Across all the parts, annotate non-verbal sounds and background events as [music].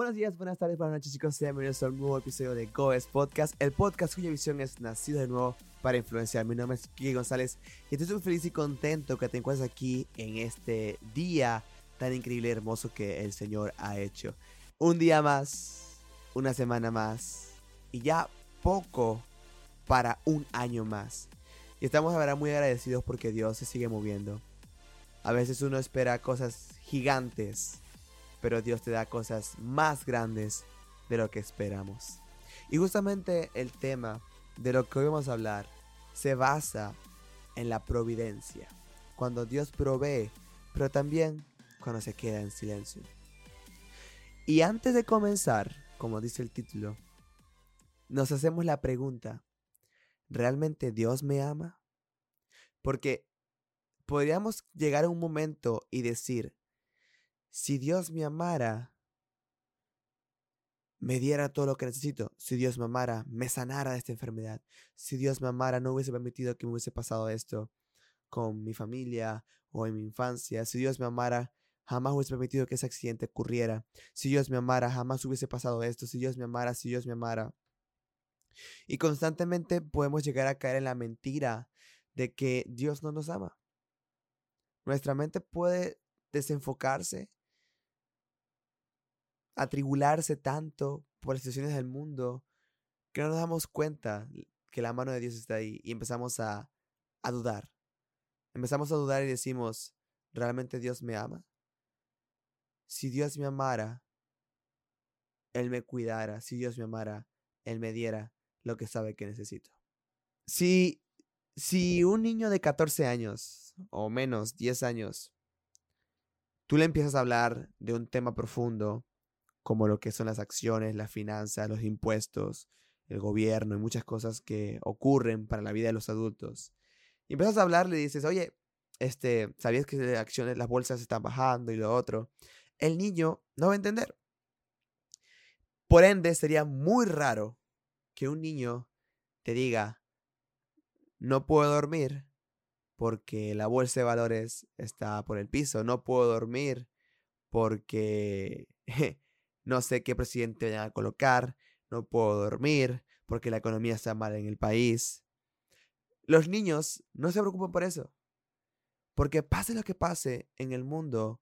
Buenos días, buenas tardes, buenas noches chicos, sean bienvenidos a un nuevo episodio de Goes Podcast, el podcast cuya visión es nacido de nuevo para influenciar. Mi nombre es Kiki González y estoy muy feliz y contento que te encuentres aquí en este día tan increíble y hermoso que el Señor ha hecho. Un día más, una semana más y ya poco para un año más. Y estamos ahora muy agradecidos porque Dios se sigue moviendo. A veces uno espera cosas gigantes pero Dios te da cosas más grandes de lo que esperamos. Y justamente el tema de lo que hoy vamos a hablar se basa en la providencia, cuando Dios provee, pero también cuando se queda en silencio. Y antes de comenzar, como dice el título, nos hacemos la pregunta, ¿realmente Dios me ama? Porque podríamos llegar a un momento y decir, si Dios me amara, me diera todo lo que necesito. Si Dios me amara, me sanara de esta enfermedad. Si Dios me amara, no hubiese permitido que me hubiese pasado esto con mi familia o en mi infancia. Si Dios me amara, jamás hubiese permitido que ese accidente ocurriera. Si Dios me amara, jamás hubiese pasado esto. Si Dios me amara, si Dios me amara. Y constantemente podemos llegar a caer en la mentira de que Dios no nos ama. Nuestra mente puede desenfocarse atribularse tanto por las situaciones del mundo que no nos damos cuenta que la mano de Dios está ahí y empezamos a, a dudar. Empezamos a dudar y decimos, ¿realmente Dios me ama? Si Dios me amara, Él me cuidara. Si Dios me amara, Él me diera lo que sabe que necesito. Si, si un niño de 14 años o menos, 10 años, tú le empiezas a hablar de un tema profundo, como lo que son las acciones, las finanzas, los impuestos, el gobierno y muchas cosas que ocurren para la vida de los adultos. Y empiezas a hablar, le dices, oye, este, ¿sabías que las acciones, las bolsas están bajando y lo otro? El niño no va a entender. Por ende, sería muy raro que un niño te diga, no puedo dormir porque la bolsa de valores está por el piso, no puedo dormir porque [laughs] no sé qué presidente vayan a colocar, no puedo dormir porque la economía está mal en el país. Los niños no se preocupan por eso. Porque pase lo que pase en el mundo,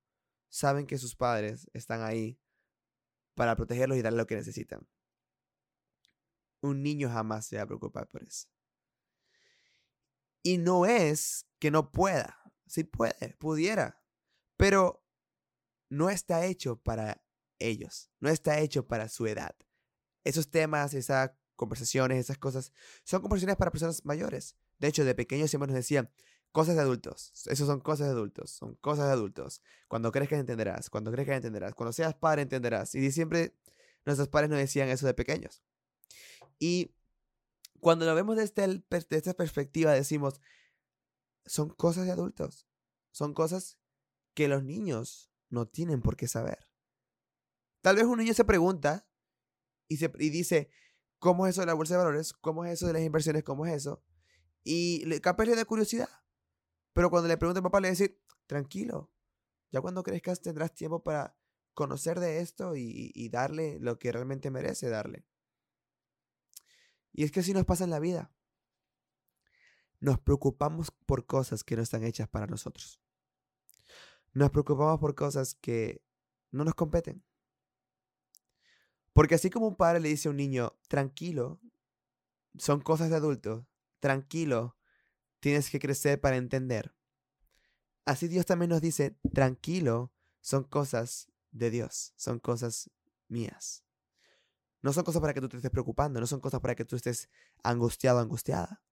saben que sus padres están ahí para protegerlos y darles lo que necesitan. Un niño jamás se va a preocupar por eso. Y no es que no pueda. Sí puede, pudiera. Pero no está hecho para ellos. No está hecho para su edad. Esos temas, esas conversaciones, esas cosas, son conversaciones para personas mayores. De hecho, de pequeños siempre nos decían, cosas de adultos. Eso son cosas de adultos. Son cosas de adultos. Cuando crezcas entenderás. Cuando crezcas entenderás. Cuando seas padre entenderás. Y siempre nuestros padres nos decían eso de pequeños. Y cuando lo vemos desde, desde esta perspectiva decimos, son cosas de adultos. Son cosas que los niños no tienen por qué saber. Tal vez un niño se pregunta y, se, dice, ¿cómo es eso de la bolsa de valores? ¿Cómo es eso de las inversiones? ¿Cómo es eso? Y capaz le da curiosidad. Pero cuando le pregunta a papá, le dice, tranquilo, ya cuando crezcas tendrás tiempo para conocer de esto y, y darle lo que realmente merece darle. Y es que así nos pasa en la vida. Nos preocupamos por cosas que no están hechas para nosotros. Nos preocupamos por cosas que no nos competen. Porque así como un padre le dice a un niño, tranquilo, son cosas de adultos, tranquilo, tienes que crecer para entender. Así Dios también nos dice, tranquilo, son cosas de Dios, son cosas mías. No son cosas para que tú te estés preocupando, no son cosas para que tú estés angustiado, angustiada.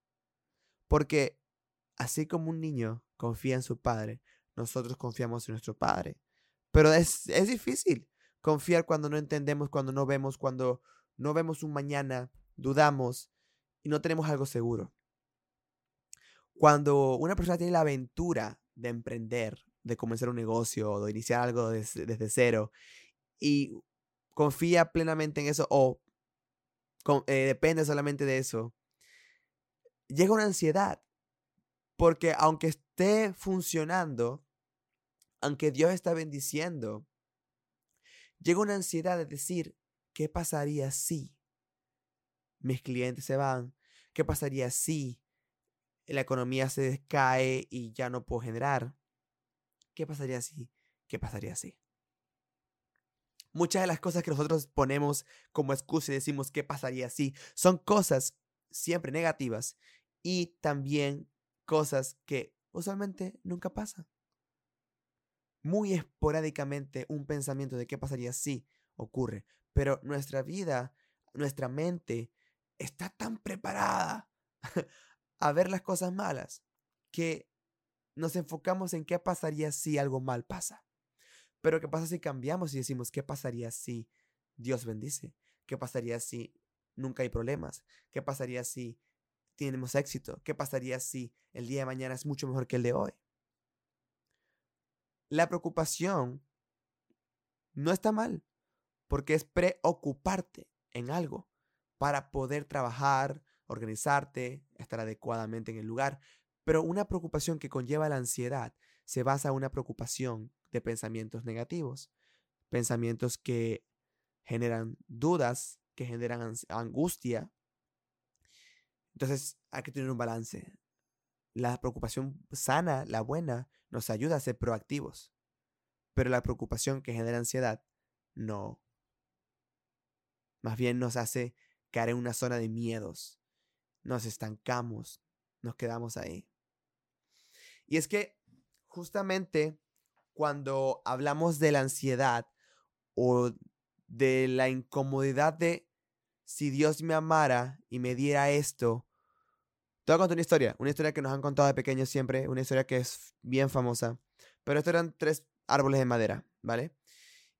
Porque así como un niño confía en su padre, nosotros confiamos en nuestro padre. Pero es, es difícil, confiar cuando no entendemos, cuando no vemos, cuando no vemos un mañana, dudamos y no tenemos algo seguro. Cuando una persona tiene la aventura de emprender, de comenzar un negocio o de iniciar algo desde, cero y confía plenamente en eso o eh, depende solamente de eso, llega una ansiedad. Porque aunque esté funcionando, aunque Dios está bendiciendo, llega una ansiedad de decir, ¿qué pasaría si mis clientes se van? ¿Qué pasaría si la economía se descae y ya no puedo generar? ¿Qué pasaría si? ¿Qué pasaría si? Muchas de las cosas que nosotros ponemos como excusa y decimos qué pasaría si son cosas siempre negativas y también cosas que usualmente nunca pasan. Muy esporádicamente un pensamiento de qué pasaría si ocurre, pero nuestra vida, nuestra mente está tan preparada [laughs] a ver las cosas malas que nos enfocamos en qué pasaría si algo mal pasa. Pero ¿qué pasa si cambiamos y decimos qué pasaría si Dios bendice? ¿Qué pasaría si nunca hay problemas? ¿Qué pasaría si tenemos éxito? ¿Qué pasaría si el día de mañana es mucho mejor que el de hoy? La preocupación no está mal, porque es preocuparte en algo para poder trabajar, organizarte, estar adecuadamente en el lugar. Pero una preocupación que conlleva la ansiedad se basa en una preocupación de pensamientos negativos, pensamientos que generan dudas, que generan angustia. Entonces hay que tener un balance. La preocupación sana, la buena, nos ayuda a ser proactivos. Pero la preocupación que genera ansiedad, no. Más bien nos hace caer en una zona de miedos. Nos estancamos, nos quedamos ahí. Y es que justamente cuando hablamos de la ansiedad o de la incomodidad de si Dios me amara y me diera esto. Te voy a contar una historia, una historia que nos han contado de pequeños siempre, una historia que es bien famosa. Pero estos eran tres árboles de madera, ¿vale?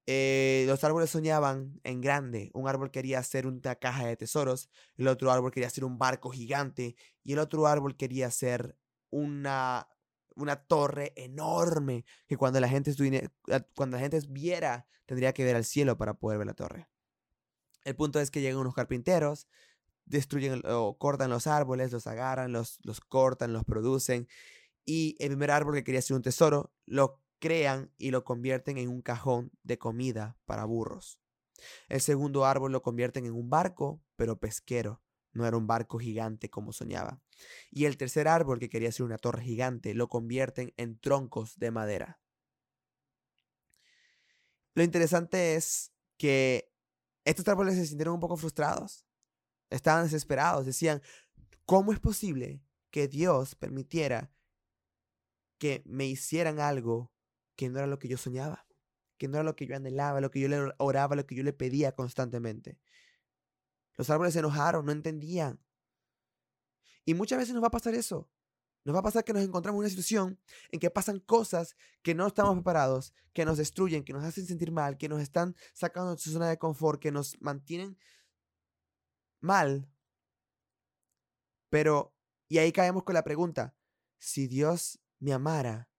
Eh, los árboles soñaban en grande. Un árbol quería hacer una caja de tesoros, el otro árbol quería hacer un barco gigante y el otro árbol quería hacer una una torre enorme que cuando la gente cuando la gente viera tendría que ver al cielo para poder ver la torre. El punto es que llegan unos carpinteros, destruyen o cortan los árboles, los agarran, los, los cortan, los producen y el primer árbol que quería ser un tesoro lo crean y lo convierten en un cajón de comida para burros. El segundo árbol lo convierten en un barco, pero pesquero. No era un barco gigante como soñaba. Y el tercer árbol, que quería ser una torre gigante, lo convierten en troncos de madera. Lo interesante es que estos árboles se sintieron un poco frustrados. Estaban desesperados. Decían, ¿cómo es posible que Dios permitiera que me hicieran algo que no era lo que yo soñaba? Que no era lo que yo anhelaba, lo que yo le oraba, lo que yo le pedía constantemente. Los árboles se enojaron, no entendían. Y muchas veces nos va a pasar eso. Nos va a pasar que nos encontramos en una situación en que pasan cosas que no estamos preparados, que nos destruyen, que nos hacen sentir mal, que nos están sacando de su zona de confort, que nos mantienen mal. Pero, y ahí caemos con la pregunta, si Dios me amara,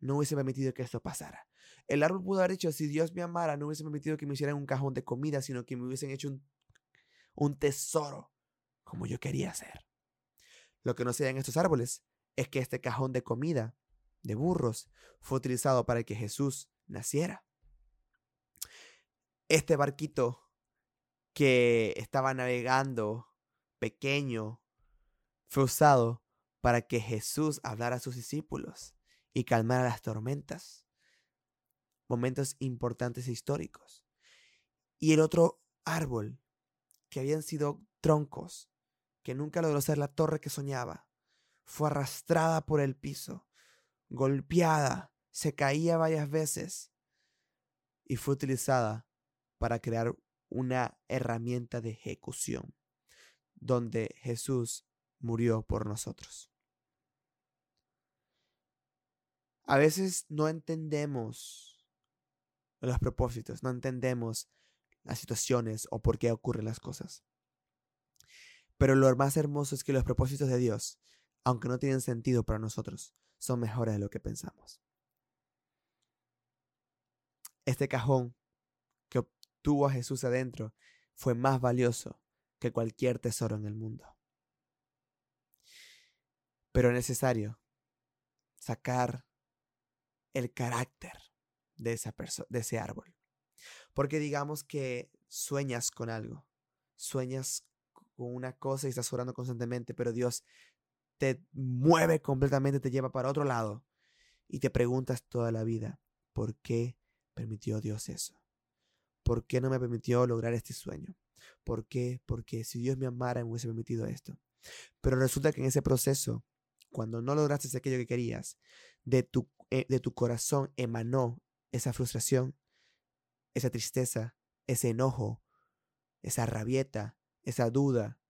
no hubiese permitido que esto pasara. El árbol pudo haber dicho, si Dios me amara, no hubiese permitido que me hicieran un cajón de comida, sino que me hubiesen hecho un un tesoro como yo quería hacer. Lo que no se en estos árboles es que este cajón de comida de burros fue utilizado para que Jesús naciera. Este barquito que estaba navegando pequeño fue usado para que Jesús hablara a sus discípulos y calmara las tormentas. Momentos importantes e históricos. Y el otro árbol que habían sido troncos, que nunca logró ser la torre que soñaba. Fue arrastrada por el piso, golpeada, se caía varias veces y fue utilizada para crear una herramienta de ejecución, donde Jesús murió por nosotros. A veces no entendemos los propósitos, no entendemos las situaciones o por qué ocurren las cosas. Pero lo más hermoso es que los propósitos de Dios, aunque no tienen sentido para nosotros, son mejores de lo que pensamos. Este cajón obtuvo a Jesús adentro fue más valioso que cualquier tesoro en el mundo. Pero es necesario sacar el carácter de, esa de ese árbol. Porque digamos que sueñas con algo, sueñas con una cosa y estás orando constantemente, pero Dios te mueve completamente, te lleva para otro lado y te preguntas toda la vida, ¿por qué permitió Dios eso? ¿Por qué no me permitió lograr este sueño? ¿Por qué? Porque si Dios me amara, me hubiese permitido esto. Pero resulta que en ese proceso, cuando no lograste aquello que querías, de tu, eh, de tu corazón emanó esa frustración, esa tristeza, ese enojo, esa rabieta, esa duda,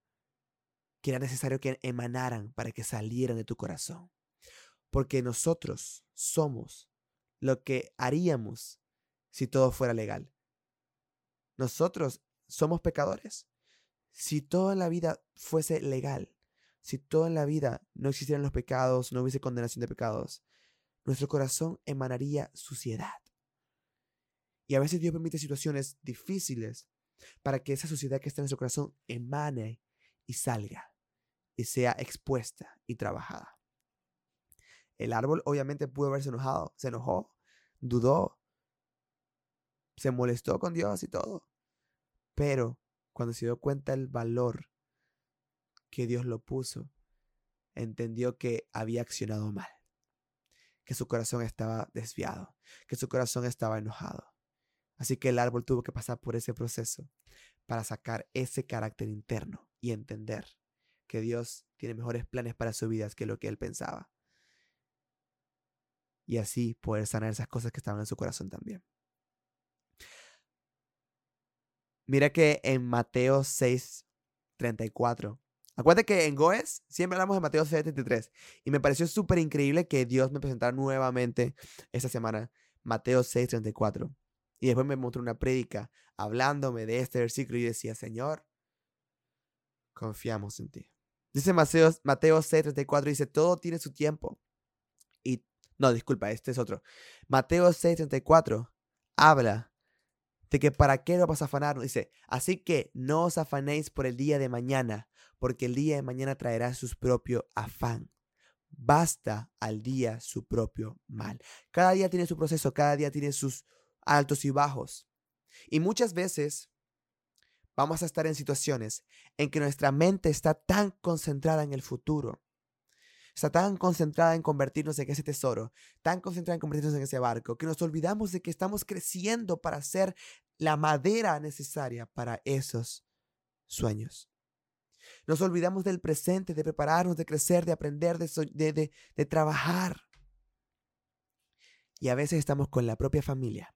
que era necesario que emanaran para que salieran de tu corazón. Porque nosotros somos lo que haríamos si todo fuera legal. Nosotros somos pecadores. Si toda la vida fuese legal, si toda la vida no existieran los pecados, no hubiese condenación de pecados, nuestro corazón emanaría suciedad. Y a veces Dios permite situaciones difíciles para que esa suciedad que está en nuestro corazón emane y salga y sea expuesta y trabajada. El árbol obviamente pudo haberse enojado, se enojó, dudó, se molestó con Dios y todo. Pero cuando se dio cuenta el valor que Dios lo puso, entendió que había accionado mal, que su corazón estaba desviado, que su corazón estaba enojado. Así que el árbol tuvo que pasar por ese proceso para sacar ese carácter interno y entender que Dios tiene mejores planes para su vida que lo que él pensaba. Y así poder sanar esas cosas que estaban en su corazón también. Mira que en Mateo 6, 34. Acuérdate que en Goes siempre hablamos de Mateo 6, 33. Y me pareció súper increíble que Dios me presentara nuevamente esta semana Mateo 6, 34. Y después me mostró una prédica hablándome de este versículo y decía, Señor, confiamos en ti. Dice Mateo, Mateo 6, 34, dice, todo tiene su tiempo. Y, no, disculpa, este es otro. Mateo 6, 34 habla de que para qué nos vamos a afanar. Dice, así que no os afanéis por el día de mañana, porque el día de mañana traerá su propio afán. Basta al día su propio mal. Cada día tiene su proceso, cada día tiene sus altos y bajos. Y muchas veces vamos a estar en situaciones en que nuestra mente está tan concentrada en el futuro está tan concentrada en convertirnos en ese tesoro, tan concentrada en convertirnos en ese barco, que nos olvidamos de que estamos creciendo para ser la madera necesaria para esos sueños. Nos olvidamos del presente, de prepararnos, de crecer, de aprender, de, de, trabajar. Y a veces estamos con la propia familia.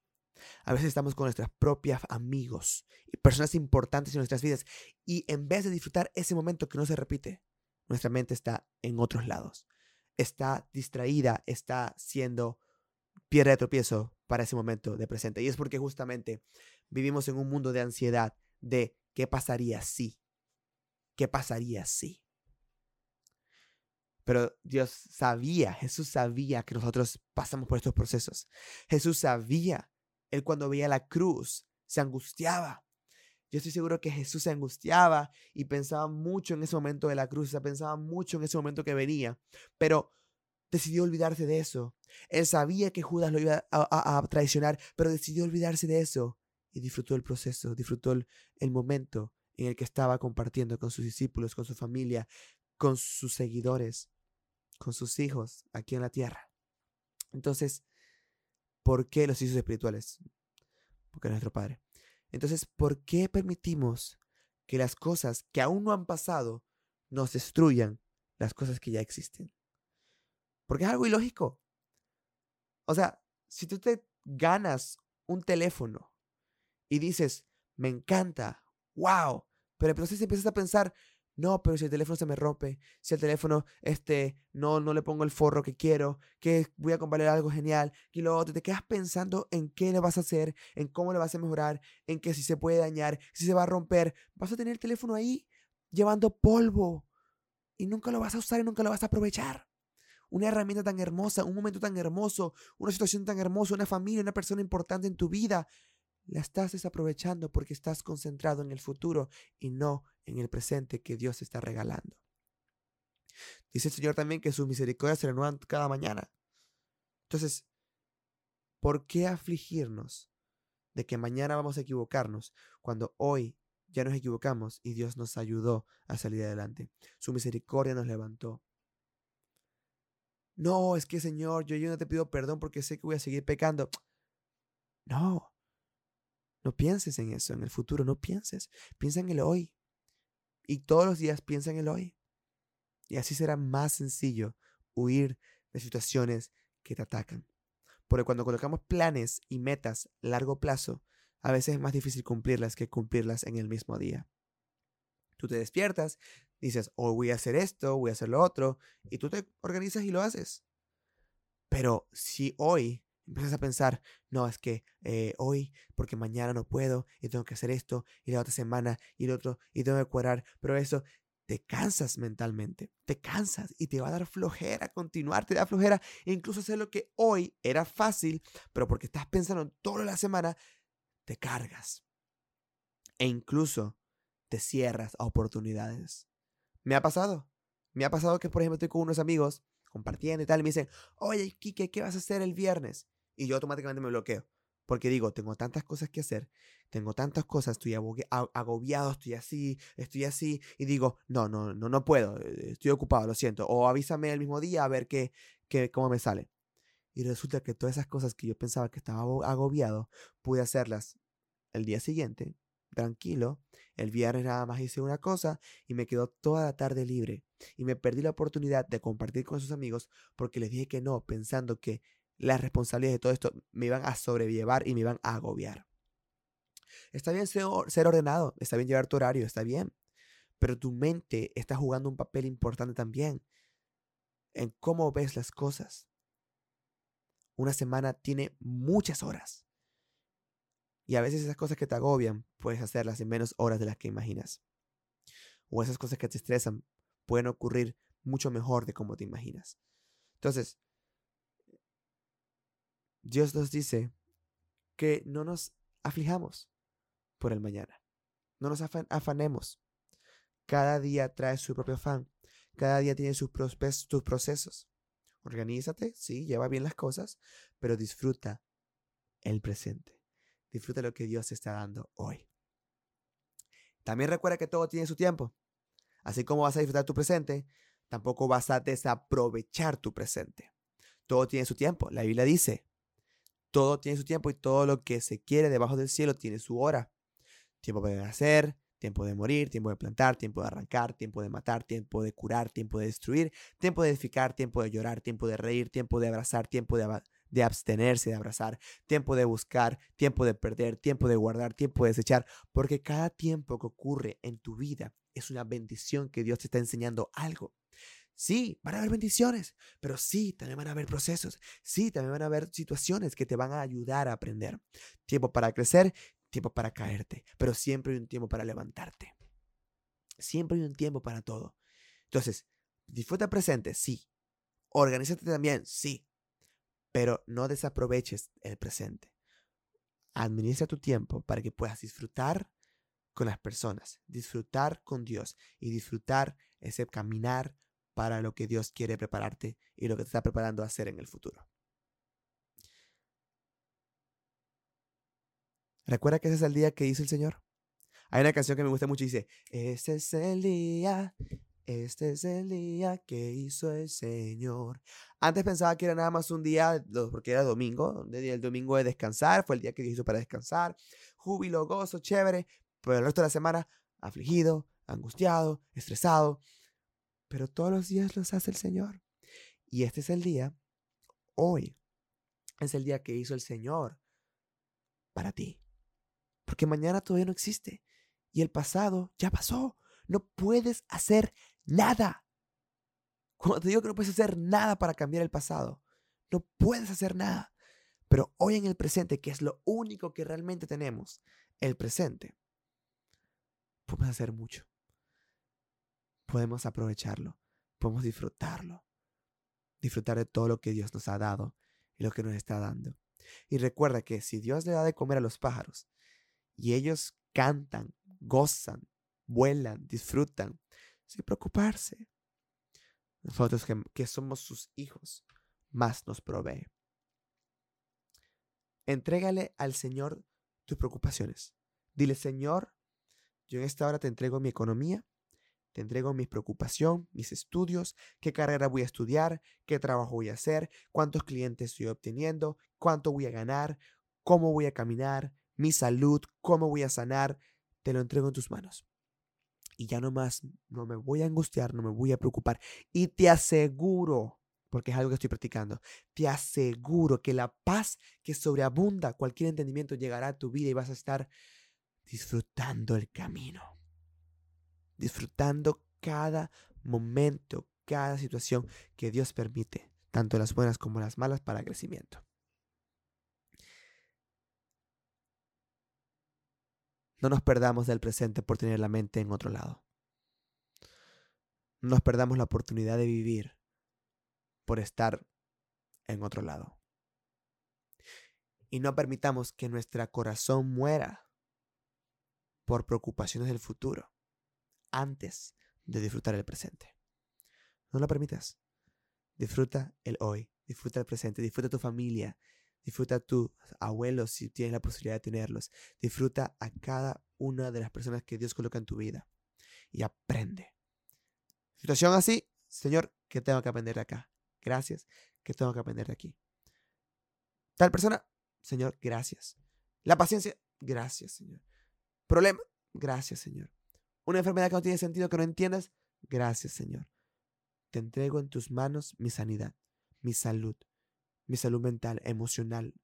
A veces estamos con nuestros propios amigos y personas importantes en nuestras vidas. Y en vez de disfrutar ese momento que no se repite, nuestra mente está en otros lados. Está distraída, está siendo piedra de tropiezo para ese momento de presente. Y es porque justamente vivimos en un mundo de ansiedad, de qué pasaría si, qué pasaría si. Pero Dios sabía, Jesús sabía que nosotros pasamos por estos procesos. Jesús sabía, Él cuando veía la cruz, se angustiaba. Yo estoy seguro que Jesús se angustiaba y pensaba mucho en ese momento de la cruz, pensaba mucho en ese momento que venía, pero decidió olvidarse de eso. Él sabía que Judas lo iba a, traicionar, pero decidió olvidarse de eso y disfrutó el proceso, disfrutó el, el momento en el que estaba compartiendo con sus discípulos, con su familia, con sus seguidores, con sus hijos aquí en la tierra. Entonces, ¿por qué los hijos espirituales? Porque es nuestro Padre. Entonces, ¿por qué permitimos que las cosas que aún no han pasado nos destruyan las cosas que ya existen? Porque es algo ilógico. O sea, si tú te ganas un teléfono y dices, me encanta, wow, pero entonces empiezas a pensar, no, pero si el teléfono se me rompe, si el teléfono este, no, no le pongo el forro que quiero, que voy a comprarle algo genial, y lo otro, te quedas pensando en qué le vas a hacer, en cómo le vas a mejorar, en que si se puede dañar, si se va a romper, vas a tener el teléfono ahí llevando polvo y nunca lo vas a usar y nunca lo vas a aprovechar. Una herramienta tan hermosa, un momento tan hermoso, una situación tan hermosa, una familia, una persona importante en tu vida, la estás desaprovechando porque estás concentrado en el futuro y no en el presente que Dios está regalando. Dice el Señor también que sus misericordias se renuevan cada mañana. Entonces, ¿por qué afligirnos de que mañana vamos a equivocarnos, cuando hoy ya nos equivocamos y Dios nos ayudó a salir adelante. Su misericordia nos levantó. No, es que Señor, yo, yo no te pido perdón porque sé que voy a seguir pecando. No, no pienses en eso, en el futuro, no pienses. Piensa en el hoy. Y todos los días piensa en el hoy. Y así será más sencillo huir de situaciones que te atacan. Porque cuando colocamos planes y metas a largo plazo, a veces es más difícil cumplirlas que cumplirlas en el mismo día. Tú te despiertas, dices, hoy voy a hacer esto, voy a hacer lo otro, y tú te organizas y lo haces. Pero si hoy empiezas a pensar, no, es que eh, hoy, porque mañana no puedo, y tengo que hacer esto, y la otra semana, y el otro, y tengo que cuadrar, pero eso, te cansas mentalmente, te cansas y te va a dar flojera continuar, te da flojera incluso hacer lo que hoy era fácil, pero porque estás pensando en toda la semana, te cargas. E incluso te cierras a oportunidades. Me ha pasado. Me ha pasado que, por ejemplo, estoy con unos amigos compartiendo y tal, y me dicen, oye, Kike, ¿qué vas a hacer el viernes? Y yo automáticamente me bloqueo. Porque digo, tengo tantas cosas que hacer, tengo tantas cosas, estoy agobiado, estoy así, estoy así, y digo, no, no, no, no puedo, eh, estoy ocupado, lo siento. O avísame el mismo día a ver qué, qué, cómo me sale. Y resulta que todas esas cosas que yo pensaba que estaba agobiado, pude hacerlas el día siguiente, tranquilo. El viernes nada más hice una cosa y me quedó toda la tarde libre. Y me perdí la oportunidad de compartir con sus amigos porque les dije que no, pensando que las responsabilidades de todo esto me iban a sobrellevar y me iban a agobiar. Está bien ser, ordenado, está bien llevar tu horario, está bien. Pero tu mente está jugando un papel importante también en cómo ves las cosas. Una semana tiene muchas horas. Y a veces esas cosas que te agobian, puedes hacerlas en menos horas de las que imaginas. O esas cosas que te estresan pueden ocurrir mucho mejor de como te imaginas. Entonces, Dios nos dice que no nos aflijamos por el mañana. No nos afanemos. Cada día trae su propio afán. Cada día tiene sus, sus procesos. Organízate, sí, lleva bien las cosas, pero disfruta el presente. Disfruta lo que Dios te está dando hoy. También recuerda que todo tiene su tiempo. Así como vas a disfrutar tu presente, tampoco vas a desaprovechar tu presente. Todo tiene su tiempo. La Biblia dice, todo tiene su tiempo y todo lo que se quiere debajo del cielo tiene su hora. Tiempo para nacer, tiempo de morir, tiempo de plantar, tiempo de arrancar, tiempo de matar, tiempo de curar, tiempo de destruir, tiempo de edificar, tiempo de llorar, tiempo de reír, tiempo de abrazar, tiempo de, de abstenerse de abrazar, tiempo de buscar, tiempo de perder, tiempo de guardar, tiempo de desechar, porque cada tiempo que ocurre en tu vida es una bendición que Dios te está enseñando algo. Sí, van a haber bendiciones, pero sí, también van a haber procesos. Sí, también van a haber situaciones que te van a ayudar a aprender. Tiempo para crecer, tiempo para caerte, pero siempre hay un tiempo para levantarte. Siempre hay un tiempo para todo. Entonces, disfruta presente, sí. Organízate también, sí. Pero no desaproveches el presente. Administra tu tiempo para que puedas disfrutar con las personas, disfrutar con Dios y disfrutar ese caminar para lo que Dios quiere prepararte y lo que te está preparando a hacer en el futuro. ¿Recuerda que ese es el día que hizo el Señor? Hay una canción que me gusta mucho y dice, este es el día, este es el día que hizo el Señor. Antes pensaba que era nada más un día, porque era domingo, el domingo de descansar, fue el día que Dios hizo para descansar, júbilo, gozo, chévere, pero el resto de la semana afligido, angustiado, estresado pero todos los días los hace el Señor. Y este es el día, hoy, es el día que hizo el Señor para ti. Porque mañana todavía no existe. Y el pasado ya pasó. No puedes hacer nada. Cuando te digo que no puedes hacer nada para cambiar el pasado, no puedes hacer nada. Pero hoy en el presente, que es lo único que realmente tenemos, el presente, podemos hacer mucho podemos aprovecharlo, podemos disfrutarlo, disfrutar de todo lo que Dios nos ha dado y lo que nos está dando. Y recuerda que si Dios le da de comer a los pájaros y ellos cantan, gozan, vuelan, disfrutan, sin preocuparse, nosotros que, que somos sus hijos, más nos provee. Entrégale al Señor tus preocupaciones. Dile, Señor, yo en esta hora te entrego mi economía, te entrego mi preocupación, mis estudios, qué carrera voy a estudiar, qué trabajo voy a hacer, cuántos clientes estoy obteniendo, cuánto voy a ganar, cómo voy a caminar, mi salud, cómo voy a sanar. Te lo entrego en tus manos. Y ya no más, no me voy a angustiar, no me voy a preocupar. Y te aseguro, porque es algo que estoy practicando, te aseguro que la paz que sobreabunda cualquier entendimiento llegará a tu vida y vas a estar disfrutando el camino disfrutando cada momento, cada situación que Dios permite, tanto las buenas como las malas, para crecimiento. No nos perdamos del presente por tener la mente en otro lado. No nos perdamos la oportunidad de vivir por estar en otro lado. Y no permitamos que nuestro corazón muera por preocupaciones del futuro antes de disfrutar el presente. No lo permitas. Disfruta el hoy, disfruta el presente, disfruta tu familia, disfruta tus abuelos si tienes la posibilidad de tenerlos. Disfruta a cada una de las personas que Dios coloca en tu vida y aprende. Situación así, Señor, ¿qué tengo que aprender de acá? Gracias, ¿qué tengo que aprender de aquí? Tal persona, Señor, gracias. La paciencia, gracias, Señor. Problema, gracias, Señor. Una enfermedad que no tiene sentido, que no entiendas. Gracias, Señor. Te entrego en tus manos mi sanidad, mi salud, mi salud mental, emocional,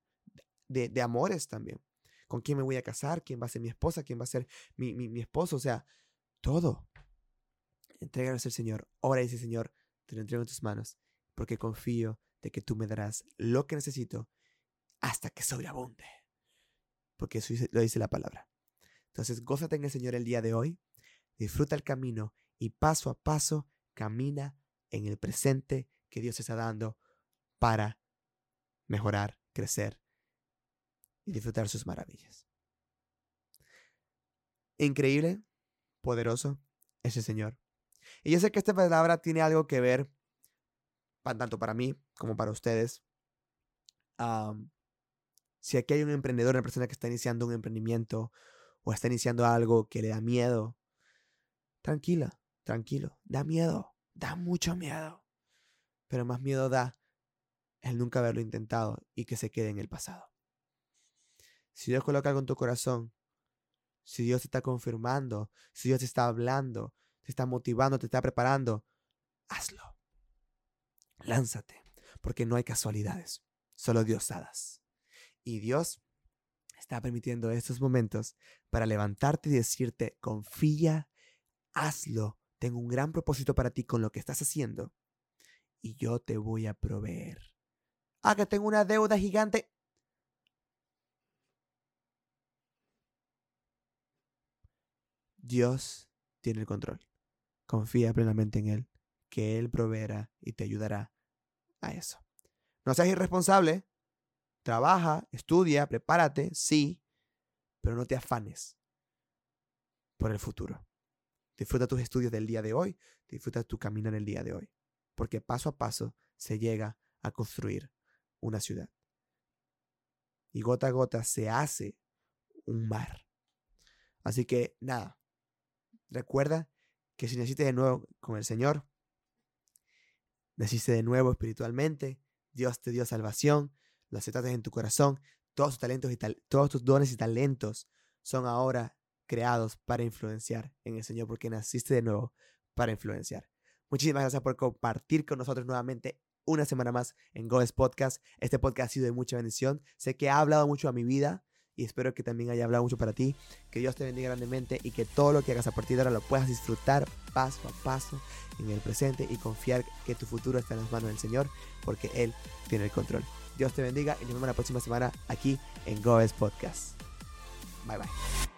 de, amores también. ¿Con quién me voy a casar? ¿Quién va a ser mi esposa? ¿Quién va a ser mi, mi, esposo? O sea, todo. Entrégalo al Señor. Ahora dice, Señor, te lo entrego en tus manos, porque confío de que tú me darás lo que necesito hasta que sobreabunde. Porque eso lo dice la palabra. Entonces, gózate en el Señor el día de hoy disfruta el camino y paso a paso camina en el presente que Dios está dando para mejorar, crecer y disfrutar sus maravillas. Increíble, poderoso es el Señor. Y yo sé que esta palabra tiene algo que ver, tanto para mí como para ustedes. si aquí hay un emprendedor, una persona que está iniciando un emprendimiento o está iniciando algo que le da miedo, Tranquila, tranquilo. Da miedo, da mucho miedo. Pero más miedo da el nunca haberlo intentado y que se quede en el pasado. Si Dios coloca algo en tu corazón, si Dios te está confirmando, si Dios te está hablando, te está motivando, te está preparando, hazlo. Lánzate, porque no hay casualidades, solo Diosadas. Y Dios está permitiendo estos momentos para levantarte y decirte, confía hazlo. Tengo un gran propósito para ti con lo que estás haciendo. Y yo te voy a proveer. Ah, que tengo una deuda gigante. Dios tiene el control. Confía plenamente en Él, que Él proveerá y te ayudará a eso. No seas irresponsable. Trabaja, estudia, prepárate, sí, pero no te afanes por el futuro. Disfruta tus estudios del día de hoy, disfruta tu camino en el día de hoy, porque paso a paso se llega a construir una ciudad. Y gota a gota se hace un mar. Así que nada, recuerda que si naciste de nuevo con el Señor, naciste de nuevo espiritualmente, Dios te dio salvación, lo aceptaste en tu corazón, todos tus talentos y todos tus dones y talentos son ahora creados para influenciar en el Señor, porque naciste de nuevo para influenciar. Muchísimas gracias por compartir con nosotros nuevamente una semana más en Goes Podcast. Este podcast ha sido de mucha bendición. Sé que ha hablado mucho a mi vida y espero que también haya hablado mucho para ti. Que Dios te bendiga grandemente y que todo lo que hagas a partir de ahora lo puedas disfrutar paso a paso en el presente y confiar que tu futuro está en las manos del Señor porque Él tiene el control. Dios te bendiga y nos vemos la próxima semana aquí en Goes Podcast. Bye bye.